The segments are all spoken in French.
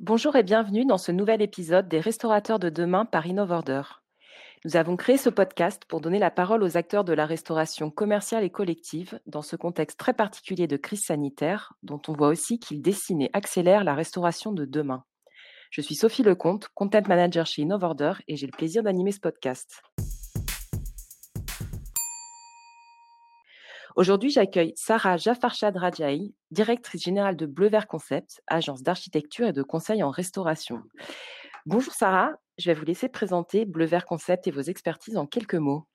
Bonjour et bienvenue dans ce nouvel épisode des Restaurateurs de demain par InnovOrder. Nous avons créé ce podcast pour donner la parole aux acteurs de la restauration commerciale et collective dans ce contexte très particulier de crise sanitaire, dont on voit aussi qu'il dessine et accélère la restauration de demain. Je suis Sophie Lecomte, Content Manager chez InnovOrder et j'ai le plaisir d'animer ce podcast. Aujourd'hui, j'accueille Sarah Jafarshad Rajaï, directrice générale de Bleu Vert Concept, agence d'architecture et de conseil en restauration. Bonjour Sarah, je vais vous laisser présenter Bleu Vert Concept et vos expertises en quelques mots.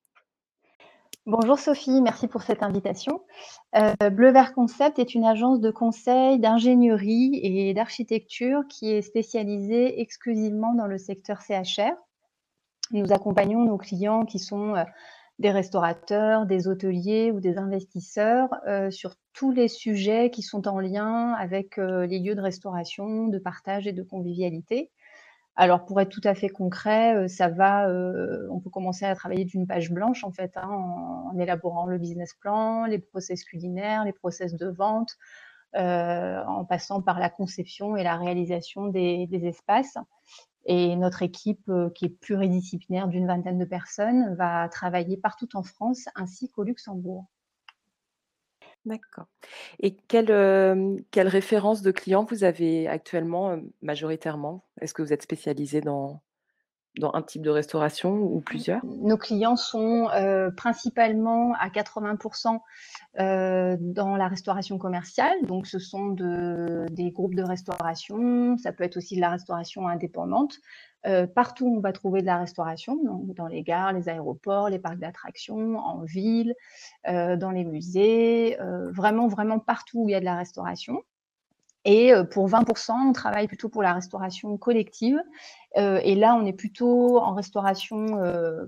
Bonjour Sophie, merci pour cette invitation. Euh, Bleu Vert Concept est une agence de conseil, d'ingénierie et d'architecture qui est spécialisée exclusivement dans le secteur CHR. Nous accompagnons nos clients qui sont euh, des restaurateurs, des hôteliers ou des investisseurs euh, sur tous les sujets qui sont en lien avec euh, les lieux de restauration, de partage et de convivialité. Alors pour être tout à fait concret, euh, ça va, on peut commencer à travailler d'une page blanche en fait, hein, en, élaborant le business plan, les process culinaires, les process de vente, en passant par la conception et la réalisation des espaces. Et notre équipe, euh, qui est pluridisciplinaire d'une vingtaine de personnes, va travailler partout en France ainsi qu'au Luxembourg. D'accord. Et quelle, euh, quelle référence de clients vous avez actuellement euh, majoritairement? Est-ce que vous êtes spécialisé dans, dans un type de restauration ou plusieurs? Nos clients sont principalement à 80% dans la restauration commerciale. Donc, ce sont de, des groupes de restauration. Ça peut être aussi de la restauration indépendante. partout où on va trouver de la restauration, dans les gares, les aéroports, les parcs d'attractions, en ville, dans les musées, vraiment, vraiment partout où il y a de la restauration. Et pour 20%, on travaille plutôt pour la restauration collective. et là, on est plutôt en restauration,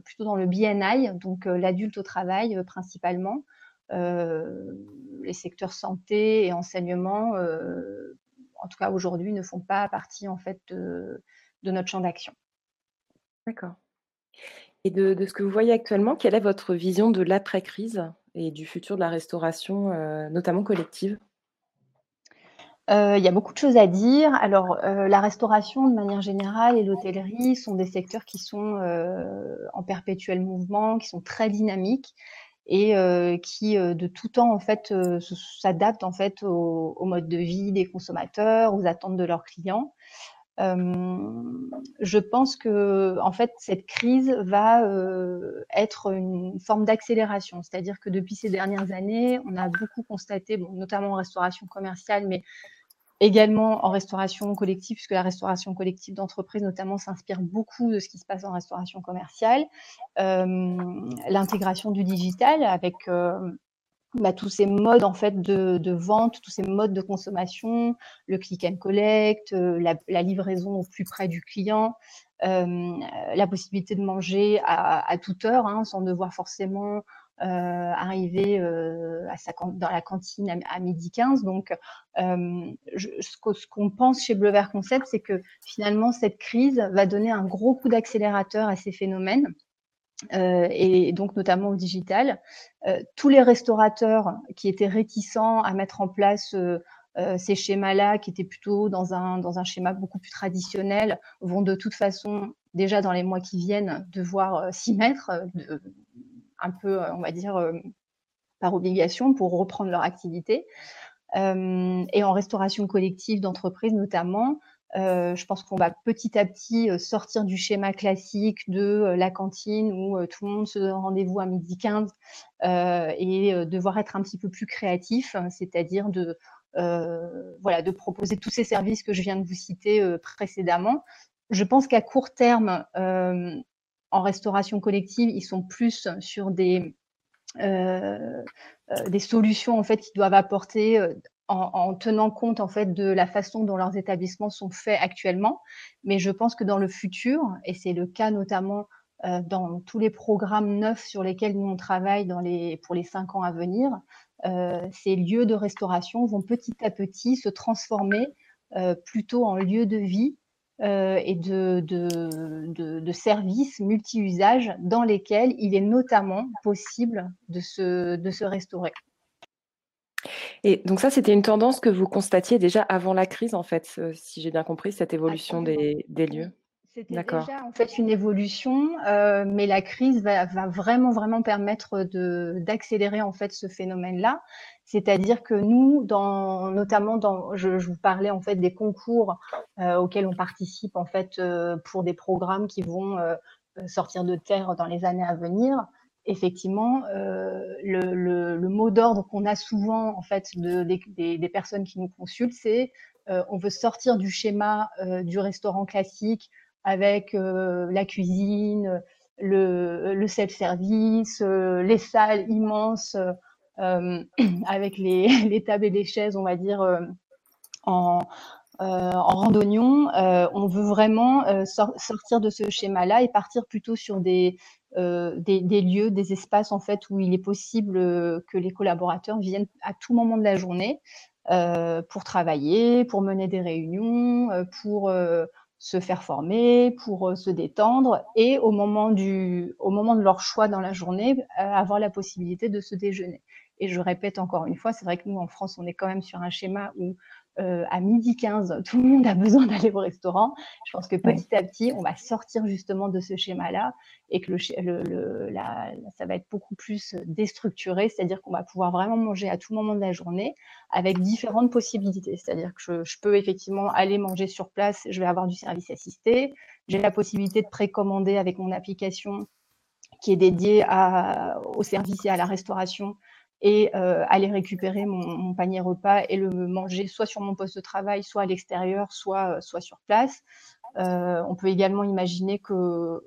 plutôt dans le BNI, donc l'adulte au travail principalement. les secteurs santé et enseignement, en tout cas aujourd'hui, ne font pas partie en fait de, notre champ d'action. D'accord. Et de, ce que vous voyez actuellement, quelle est votre vision de l'après-crise et du futur de la restauration, notamment collective? Euh, il y a beaucoup de choses à dire. Alors, euh, la restauration, de manière générale, et l'hôtellerie sont des secteurs qui sont euh, en perpétuel mouvement, qui sont très dynamiques et qui, de tout temps, s'adaptent en fait au, mode de vie des consommateurs, aux attentes de leurs clients. Je pense que, en fait, cette crise va être une forme d'accélération. C'est-à-dire que depuis ces dernières années, on a beaucoup constaté, notamment en restauration commerciale, mais également en restauration collective, puisque la restauration collective d'entreprise notamment s'inspire beaucoup de ce qui se passe en restauration commerciale, euh, l'intégration du digital avec euh, bah, tous ces modes en fait de, vente, tous ces modes de consommation, le click and collect, euh, la, livraison au plus près du client, la possibilité de manger à, toute heure hein, sans devoir forcément euh, arriver euh, à dans la cantine à, midi 15. Donc, euh, ce qu'on pense chez Bleu Vert Concept, c'est que finalement, cette crise va donner un gros coup d'accélérateur à ces phénomènes. Euh, et donc notamment au digital. Euh, tous les restaurateurs qui étaient réticents à mettre en place euh, ces schémas-là, qui étaient plutôt dans un, dans un schéma beaucoup plus traditionnel, vont de toute façon, déjà dans les mois qui viennent, devoir s'y mettre, un peu, on va dire, par obligation pour reprendre leur activité. Et en restauration collective d'entreprise notamment, je pense qu'on va petit à petit sortir du schéma classique de la cantine où tout le monde se donne rendez-vous à midi 15 et devoir être un petit peu plus créatif, c'est-à-dire de, voilà, de proposer tous ces services que je viens de vous citer précédemment. Je pense qu'à court terme, en restauration collective, ils sont plus sur des, euh, euh, des solutions en fait qu'ils doivent apporter euh, en, tenant compte en fait de la façon dont leurs établissements sont faits actuellement. Mais je pense que dans le futur, et c'est le cas notamment dans tous les programmes neufs sur lesquels nous on travaille dans pour les cinq ans à venir, ces lieux de restauration vont petit à petit se transformer plutôt en lieux de vie euh, et de, services multi-usages dans lesquels il est notamment possible de de se restaurer. Et donc ça, c'était une tendance que vous constatiez déjà avant la crise, en fait, si j'ai bien compris, cette évolution des, lieux. C'était déjà en fait une évolution, euh, mais la crise va, vraiment vraiment permettre d'accélérer en fait ce phénomène-là. C'est-à-dire que nous, dans, notamment dans, je, vous parlais en fait des concours euh, auxquels on participe en fait euh, pour des programmes qui vont sortir de terre dans les années à venir. Effectivement, le, mot d'ordre qu'on a souvent en fait de, des, personnes qui nous consultent, c'est on veut sortir du schéma du restaurant classique avec euh, la cuisine, le, self-service, euh, les salles immenses euh, avec les, les, tables et les chaises, on va dire, en, en randonnion. on veut vraiment sortir de ce schéma-là et partir plutôt sur des, des, des, lieux, des espaces en fait où il est possible que les collaborateurs viennent à tout moment de la journée euh, pour travailler, pour mener des réunions, pour euh, se faire former, pour euh, se détendre et au moment, du, au moment de leur choix dans la journée, euh, avoir la possibilité de se déjeuner. Et je répète encore une fois, c'est vrai que nous, en France, on est quand même sur un schéma où euh, à midi 15, tout le monde a besoin d'aller au restaurant. Je pense que petit à petit, on va sortir justement de ce schéma-là et que le, le, la, ça va être beaucoup plus déstructuré, c'est-à-dire qu'on va pouvoir vraiment manger à tout moment de la journée avec différentes possibilités. C'est-à-dire que je, je, peux effectivement aller manger sur place, je vais avoir du service assisté, j'ai la possibilité de précommander avec mon application qui est dédiée à, au service et à la restauration et euh, aller récupérer mon, panier repas et le manger soit sur mon poste de travail, soit à l'extérieur, soit, euh, soit sur place. Euh, on peut également imaginer que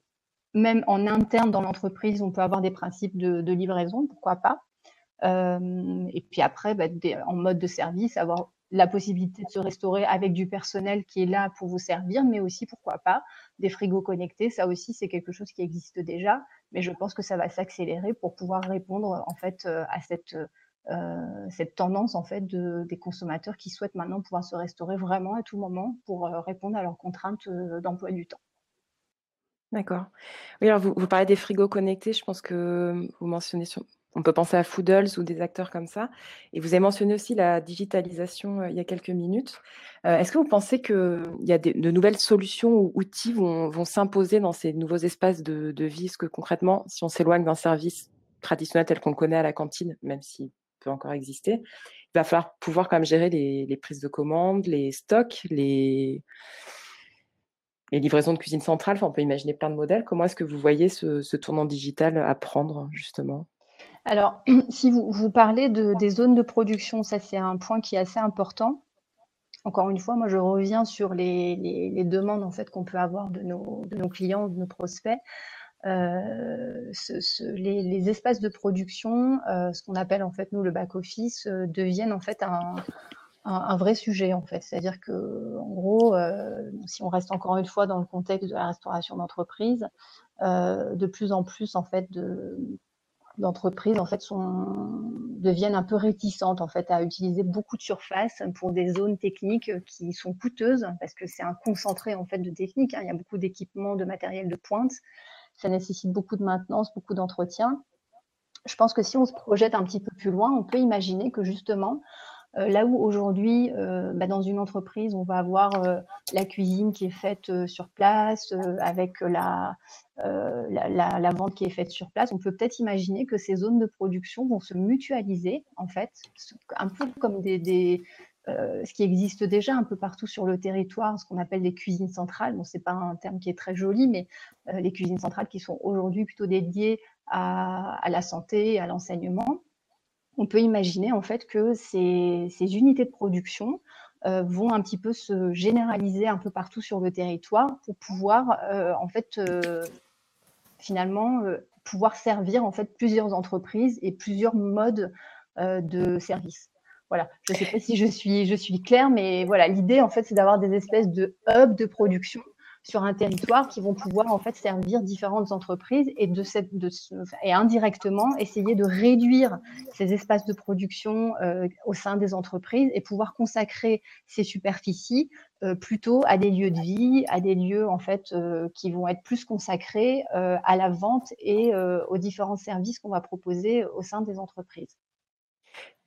même en interne dans l'entreprise, on peut avoir des principes de, livraison, pourquoi pas. Et puis après, bah, en mode de service, avoir la possibilité de se restaurer avec du personnel qui est là pour vous servir, mais aussi, pourquoi pas, des frigos connectés. Ça aussi, c'est quelque chose qui existe déjà, mais je pense que ça va s'accélérer pour pouvoir répondre en fait euh, à cette, euh, cette tendance en fait de, des consommateurs qui souhaitent maintenant pouvoir se restaurer vraiment à tout moment pour euh, répondre à leurs contraintes d'emploi du temps. D'accord. Oui, alors vous, vous, parlez des frigos connectés. Je pense que vous mentionnez sur, on peut penser à Foodles ou des acteurs comme ça. Et vous avez mentionné aussi la digitalisation euh, il y a quelques minutes. Euh, est-ce que vous pensez qu'il y a de nouvelles solutions ou outils vont, vont s'imposer dans ces nouveaux espaces de, vie? Est-ce que concrètement, si on s'éloigne d'un service traditionnel tel qu'on le connaît à la cantine, même s'il peut encore exister, il va falloir pouvoir quand même gérer les, prises de commandes, les stocks, les, livraisons de cuisine centrale? On peut imaginer plein de modèles. Comment est-ce que vous voyez ce, ce tournant digital à prendre, justement? Alors, si vous, parlez de, des zones de production, ça c'est un point qui est assez important. Encore une fois, moi je reviens sur les, demandes en fait qu'on peut avoir de nos, clients, de nos prospects. Euh, les, espaces de production, euh, ce qu'on appelle en fait nous le back office, euh, deviennent en fait un, vrai sujet en fait. C'est-à-dire que en gros, si on reste encore une fois dans le contexte de la restauration d'entreprise, de plus en plus en fait de d'entreprises en fait sont, deviennent un peu réticentes en fait à utiliser beaucoup de surface pour des zones techniques qui sont coûteuses parce que c'est un concentré en fait de techniques. Hein. Il y a beaucoup d'équipements, de matériel de pointe. Ça nécessite beaucoup de maintenance, beaucoup d'entretien. Je pense que si on se projette un petit peu plus loin, on peut imaginer que justement euh, là où aujourd'hui, euh, bah, dans une entreprise, on va avoir euh, la cuisine qui est faite sur place, avec la, vente qui est faite sur place, on peut peut-être imaginer que ces zones de production vont se mutualiser, en fait, un peu comme ce qui existe déjà un peu partout sur le territoire, ce qu'on appelle des cuisines centrales. Bon, c'est pas un terme qui est très joli, mais les cuisines centrales qui sont aujourd'hui plutôt dédiées à, à la santé, à l'enseignement on peut imaginer en fait que ces, unités de production euh, vont un petit peu se généraliser un peu partout sur le territoire pour pouvoir euh, en fait euh, finalement pouvoir servir en fait plusieurs entreprises et plusieurs modes de service. Voilà, je ne sais pas si je suis, je suis claire, mais voilà, l'idée en fait c'est d'avoir des espèces de hubs de production sur un territoire qui vont pouvoir en fait servir différentes entreprises et, de cette, indirectement essayer de réduire ces espaces de production euh, au sein des entreprises et pouvoir consacrer ces superficies euh, plutôt à des lieux de vie, à des lieux en fait euh, qui vont être plus consacrés à la vente et aux différents services qu'on va proposer au sein des entreprises.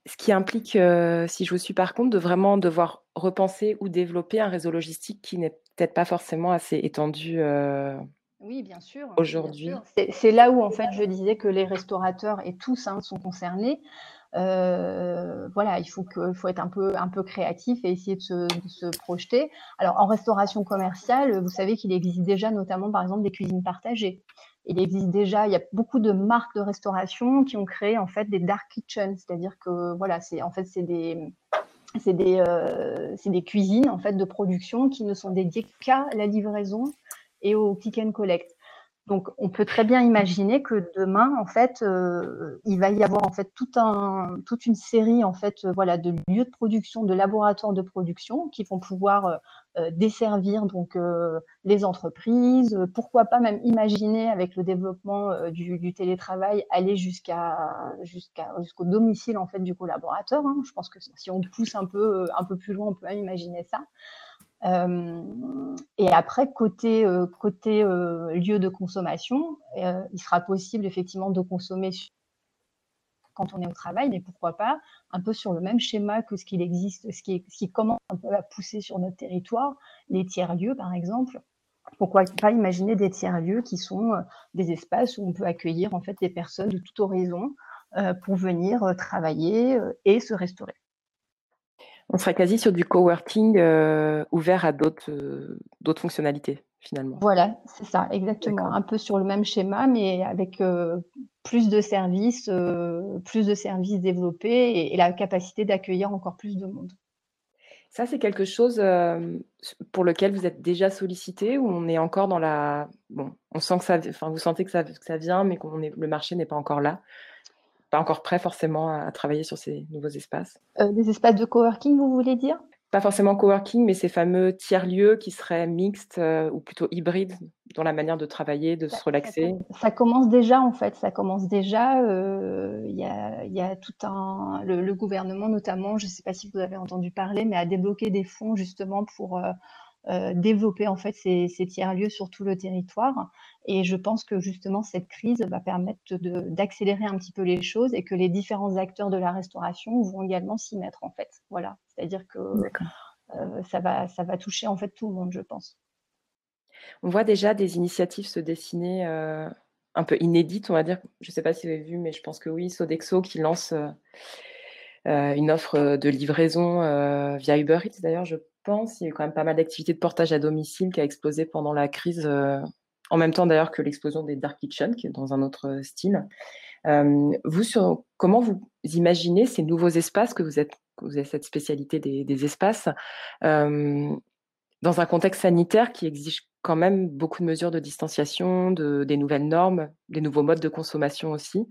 Ce qui implique, heu, si je vous suis par contre, de vraiment devoir repenser ou développer un réseau logistique qui n'est peut-être pas forcément assez étendu, heu Oui, bien sûr, bien aujourd'hui. C'est là où en fait je disais que les restaurateurs et tous, hein, sont concernés. Heu, voilà, il faut que faut être un peu un peu créatif et essayer de se de se projeter. Alors en restauration commerciale, vous savez qu'il existe déjà notamment par exemple des cuisines partagées. Il existe déjà il y a beaucoup de marques de restauration qui ont créé en fait des dark kitchens, c'est-à-dire que voilà, c'est en fait c'est des des cuisines en fait de production qui ne sont dédiées qu'à la livraison et au click and collect. Donc, on peut très bien imaginer que demain, en fait, heu, il va y avoir en fait tout un toute une série en fait, heu, voilà, de lieux de production, de laboratoires de production qui vont pouvoir, heu, desservir donc les entreprises. Pourquoi pas même imaginer avec le développement, du télétravail, aller jusqu'à jusqu'à jusqu'au domicile en fait du collaborateur, hein. Je pense que si on pousse un peu, un peu plus loin, on peut imaginer ça. Hem et après côté, heu, côté, heu, lieu de consommation, il sera possible effectivement de consommer quand on est au travail, mais pourquoi pas un peu sur le même schéma que ce qu'il existe, ce qui est ce qui commence un peu à pousser sur notre territoire, les tiers-lieux par exemple. Pourquoi pas imaginer des tiers-lieux qui sont, des espaces où on peut accueillir en fait des personnes de tout horizon, pour venir, travailler, et se restaurer. On serait quasi sur du coworking, heu, ouvert à d'autres, d'autres fonctionnalités, finalement. Voilà, c'est ça, exactement. Un peu sur le même schéma, mais avec, heu, plus de services, heu, plus de services développés et et la capacité d'accueillir encore plus de monde. Ça, c'est quelque chose, pour lequel vous êtes déjà sollicité ou on est encore dans la bon, on sent que ça enfin, vous sentez que ça que ça vient, mais qu'on est le marché n'est pas encore là? Pas encore prêt forcément à à travailler sur ces nouveaux espaces? Heu, des espaces de coworking, vous voulez dire? Pas forcément coworking, mais ces fameux tiers-lieux qui seraient mixtes, heu, ou plutôt hybrides dans la manière de travailler, de Ça se relaxer? ça commence déjà en fait, ça commence déjà, heu, il y a il y a tout un le le gouvernement notamment, je sais pas si vous avez entendu parler, mais a débloqué des fonds justement pour, heu, développer en fait ces ces tiers-lieux sur tout le territoire et je pense que justement cette crise va permettre d'accélérer un petit peu les choses et que les différents acteurs de la restauration vont également s'y mettre en fait. Voilà, c'est-à-dire que, heu, ça va ça va toucher en fait tout le monde, je pense. On voit déjà des initiatives se dessiner, heu, un peu inédites, on va dire. Je sais pas si vous avez vu, mais je pense que oui, Sodexo qui lance, une offre, de livraison, via Uber Eats d'ailleurs, je pense. Il y a quand même pas mal d'activités de portage à domicile qui a explosé pendant la crise, heu, en même temps d'ailleurs que l'explosion des dark kitchens, qui est dans un autre, heu, style. Hem, vous comment vous imaginez ces nouveaux espaces que vous avez cette spécialité des espaces, dans un contexte sanitaire qui exige quand même beaucoup de mesures de distanciation, de des nouvelles normes, des nouveaux modes de consommation aussi?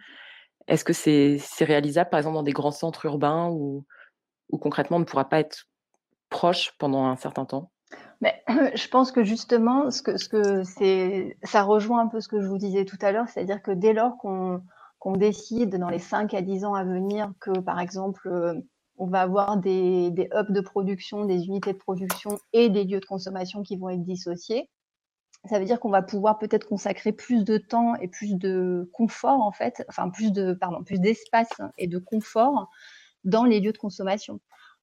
Est-ce que c'est c'est réalisable, par exemple, dans des grands centres urbains où où concrètement on ne pourra pas être proche pendant un certain temps? Mais je pense que justement, ce que ce que c'est ça rejoint un peu ce que je vous disais tout à l'heure, c'est-à-dire que dès lors qu'on qu'on décide dans les 5 à 10 ans à venir que, par exemple, heu, on va avoir des des hubs de production, des unités de production et des lieux de consommation qui vont être dissociés, ça veut dire qu'on va pouvoir peut-être consacrer plus de temps et plus de confort en fait, enfin plus de pardon, plus d'espace et de confort dans les lieux de consommation.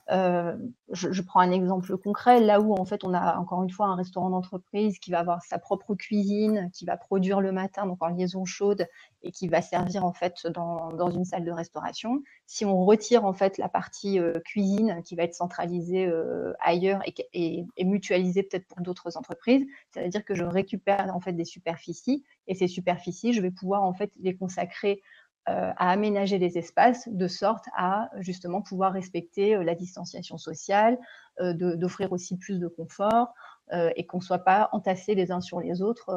Heu, je prends un exemple concret, là où en fait on a encore une fois un restaurant d'entreprise qui va avoir sa propre cuisine, qui va produire le matin, donc en liaison chaude et qui va servir en fait dans dans une salle de restauration. Si on retire en fait la partie, heu, cuisine qui va être centralisée, heu, ailleurs et mutualisée peut-être pour d'autres entreprises, ça veut dire que je récupère en fait des superficies et ces superficies, je vais pouvoir en fait les consacrer à aménager les espaces de sorte à justement pouvoir respecter, heu, la distanciation sociale, de d'offrir aussi plus de confort, et qu'on soit pas entassés les uns sur les autres,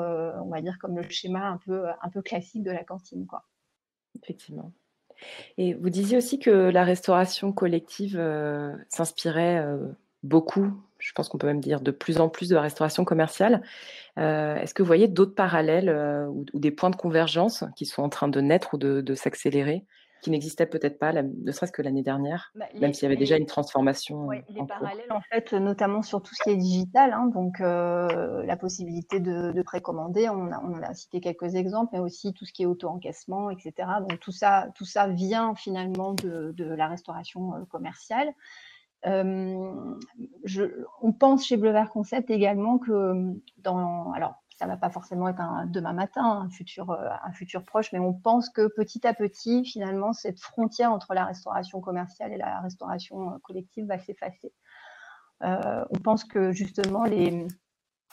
on va dire comme le schéma un peu, un peu classique de la cantine, quoi. Effectivement. Et vous disiez aussi que la restauration collective, s'inspirait, beaucoup, je pense qu'on peut même dire de plus en plus de la restauration commerciale. Heu, est-ce que vous voyez d'autres parallèles, heu, ou ou des points de convergence qui sont en train de naître ou de de s'accélérer? qui n'existait peut-être pas, ne serait-ce que l'année dernière, bah, même s'il y avait déjà une transformation. Oui, les parallèles, en fait, notamment sur tout ce qui est digital, hein, donc la possibilité de, précommander, on, a, on a cité quelques exemples, mais aussi tout ce qui est auto-encaissement, etc. Donc tout ça, tout ça vient finalement de, de la restauration commerciale je, on pense chez Bleu Vert Concept également que dans, alors ça va pas forcément être un demain matin, un futur, un futur proche, mais on pense que petit à petit, finalement, cette frontière entre la restauration commerciale et la restauration collective va s'effacer. Euh, on pense que justement les,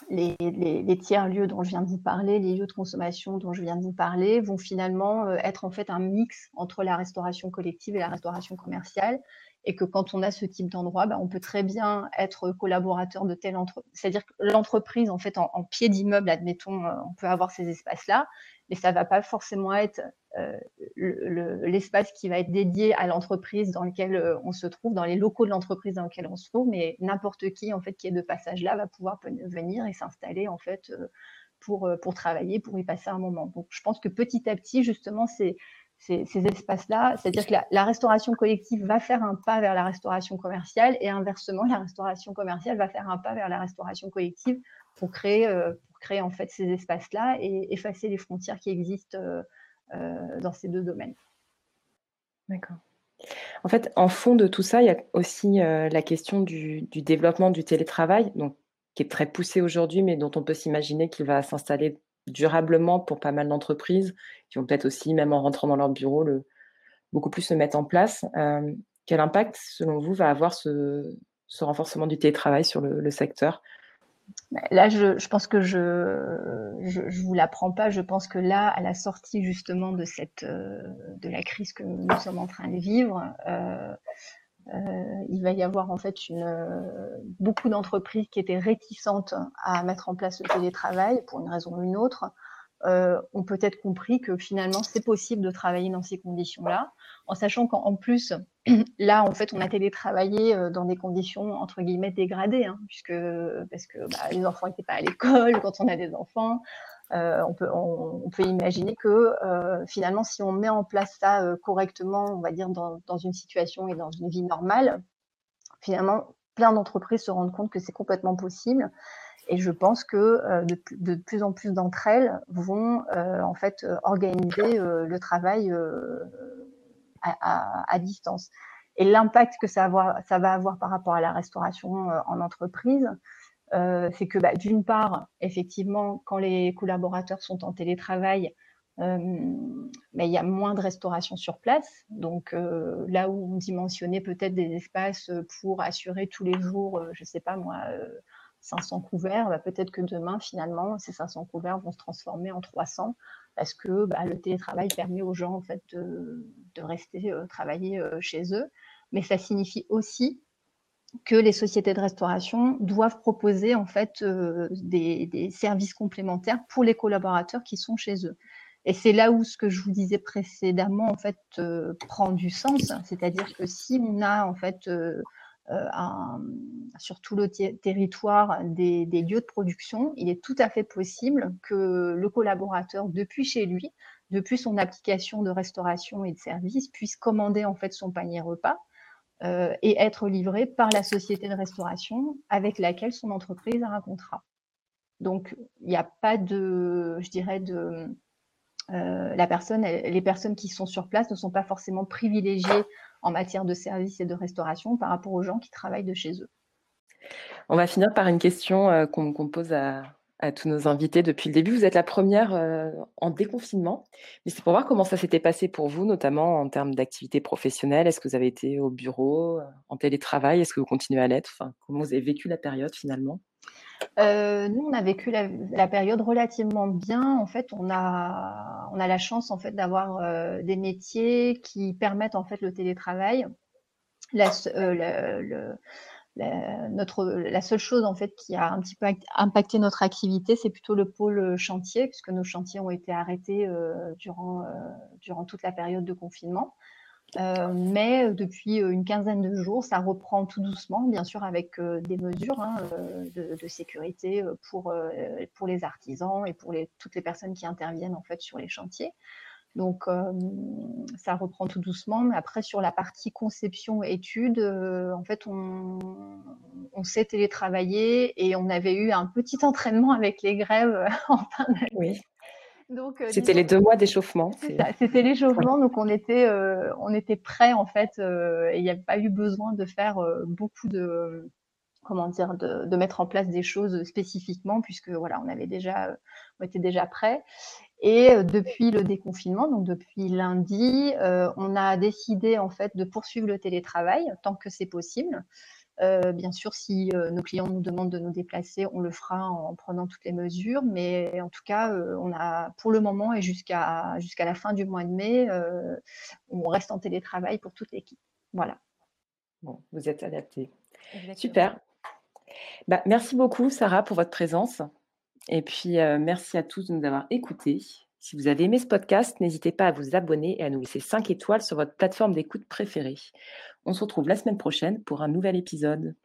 les, les, tiers-lieux dont je viens de vous parler, les lieux de consommation dont je viens de vous parler, vont finalement être en fait un mix entre la restauration collective et la restauration commerciale et que quand on a ce type d'endroit, bah, on peut très bien être collaborateur de telle entreprise. C'est-à-dire que l'entreprise, en fait, en, pied d'immeuble, admettons, euh, on peut avoir ces espaces-là, mais ça ne va pas forcément être euh, l'espace qui va être dédié à l'entreprise dans lequel euh, on se trouve, dans les locaux de l'entreprise dans lequel on se trouve, mais n'importe qui, en fait, qui est de passage là, va pouvoir venir et s'installer, en fait, pour, pour travailler, pour y passer un moment. Donc, je pense que petit à petit, justement, c'est ces, espaces-là. C'est-à-dire que la, restauration collective va faire un pas vers la restauration commerciale et inversement, la restauration commerciale va faire un pas vers la restauration collective pour créer, euh, pour créer en fait ces espaces-là et effacer les frontières qui existent euh, euh, dans ces deux domaines. D'accord. En fait, en fond de tout ça, il y a aussi la question du, du, développement du télétravail, donc, qui est très poussé aujourd'hui, mais dont on peut s'imaginer qu'il va s'installer durablement pour pas mal d'entreprises qui vont peut-être aussi, même en rentrant dans leur bureau, beaucoup plus se mettre en place. Euh, quel impact, selon vous, va avoir ce, renforcement du télétravail sur le, secteur? Là, je, pense que je ne vous l'apprends pas. Je pense que là, à la sortie justement de, cette, euh, de la crise que nous sommes en train de vivre, euh, euh, il va y avoir en fait euh, beaucoup d'entreprises qui étaient réticentes à mettre en place le télétravail pour une raison ou une autre, euh, ont peut-être compris que finalement c'est possible de travailler dans ces conditions-là, en sachant qu'en plus, là en fait on a télétravaillé dans des conditions entre guillemets dégradées, hein, puisque parce que bah, les enfants n'étaient pas à l'école quand on a des enfants, euh, on, peut, on, peut, imaginer que euh, finalement, si on met en place ça euh, correctement, on va dire dans, une situation et dans une vie normale, finalement, plein d'entreprises se rendent compte que c'est complètement possible. Et je pense que de, plus en plus d'entre elles vont en fait organiser le travail à, distance. Et l'impact que ça, ça, va avoir par rapport à la restauration en entreprise, euh, c'est que bah, d'une part, effectivement, quand les collaborateurs sont en télétravail, euh, bah, il y a moins de restauration sur place. Donc euh, là où on dimensionnait peut-être des espaces pour assurer tous les jours, je ne sais pas moi, 500 couverts, bah, peut-être que demain, finalement, ces 500 couverts vont se transformer en 300 parce que le télétravail permet aux gens en fait, de, de rester travailler chez eux. Mais ça signifie aussi que les sociétés de restauration doivent proposer en fait euh, des, services complémentaires pour les collaborateurs qui sont chez eux. Et c'est là où ce que je vous disais précédemment en fait euh, prend du sens, c'est-à-dire que si on a en fait euh, sur tout le territoire des, lieux de production, il est tout à fait possible que le collaborateur depuis chez lui, depuis son application de restauration et de service, puisse commander en fait son panier repas euh, et être livré par la société de restauration avec laquelle son entreprise a un contrat. Donc, il n'y a pas de, je dirais, de, euh, les personnes qui sont sur place ne sont pas forcément privilégiées en matière de services et de restauration par rapport aux gens qui travaillent de chez eux. On va finir par une question euh, qu'on pose à, à tous nos invités depuis le début. Vous êtes la première euh, en déconfinement, mais c'est pour voir comment ça s'était passé pour vous, notamment en termes d'activité professionnelle. Est-ce que vous avez été au bureau, euh, en télétravail? Est-ce que vous continuez à l'être? Comment vous avez vécu la période finalement? Euh, nous, on a vécu la, période relativement bien. En fait, on a, on a la chance en fait d'avoir des métiers qui permettent en fait le télétravail. La, notre, la seule chose en fait qui a un petit peu impacté notre activité, c'est plutôt le pôle chantier, puisque nos chantiers ont été arrêtés euh, durant, euh, durant toute la période de confinement. Euh, mais depuis une quinzaine de jours, ça reprend tout doucement, bien sûr avec des mesures hein, de, sécurité pour, pour les artisans et pour les, toutes les personnes qui interviennent en fait sur les chantiers. Donc, ça reprend tout doucement. Mais après, sur la partie conception études, en fait, on, on s'est télétravaillé et on avait eu un petit entraînement avec les grèves en fin d'année. Oui. C'était les deux mois d'échauffement. C'était l'échauffement, donc on était, on était prêts en fait, et il n'y avait pas eu besoin de faire beaucoup de, comment dire, de, de, mettre en place des choses spécifiquement, puisque voilà, on avait déjà, on était déjà prêts. Et euh, depuis le déconfinement, donc depuis lundi, euh, on a décidé en fait de poursuivre le télétravail tant que c'est possible. Euh, bien sûr, si nos clients nous demandent de nous déplacer, on le fera en prenant toutes les mesures. Mais en tout cas, on a pour le moment et jusqu'à jusqu'à la fin du mois de mai, on reste en télétravail pour toute l'équipe. Voilà. Bon, vous êtes adapté. Super. Bah, merci beaucoup, Sarah, pour votre présence. Et puis, merci à tous de nous avoir écoutés. Si vous avez aimé ce podcast, n'hésitez pas à vous abonner et à nous laisser 5 étoiles sur votre plateforme d'écoute préférée. On se retrouve la semaine prochaine pour un nouvel épisode.